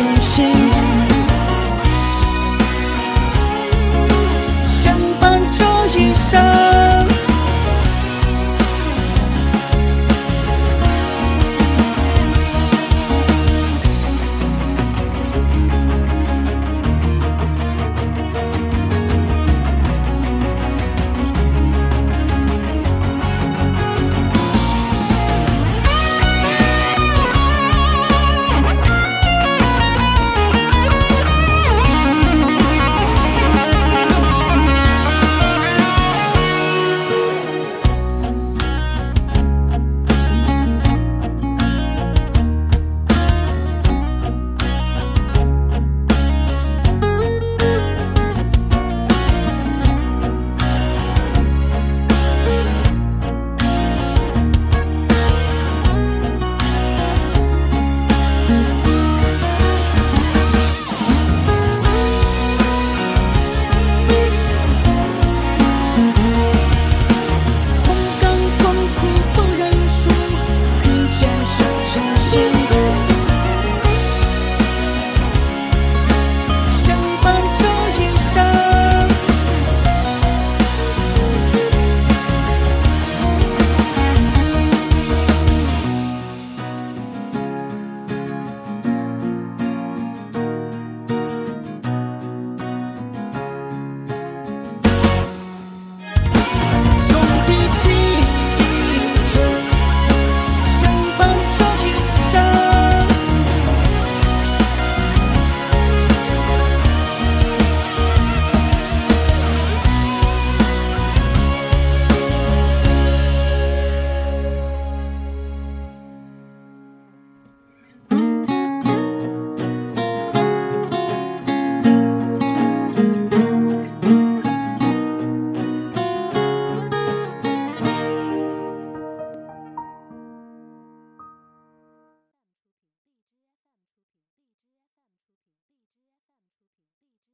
旅行。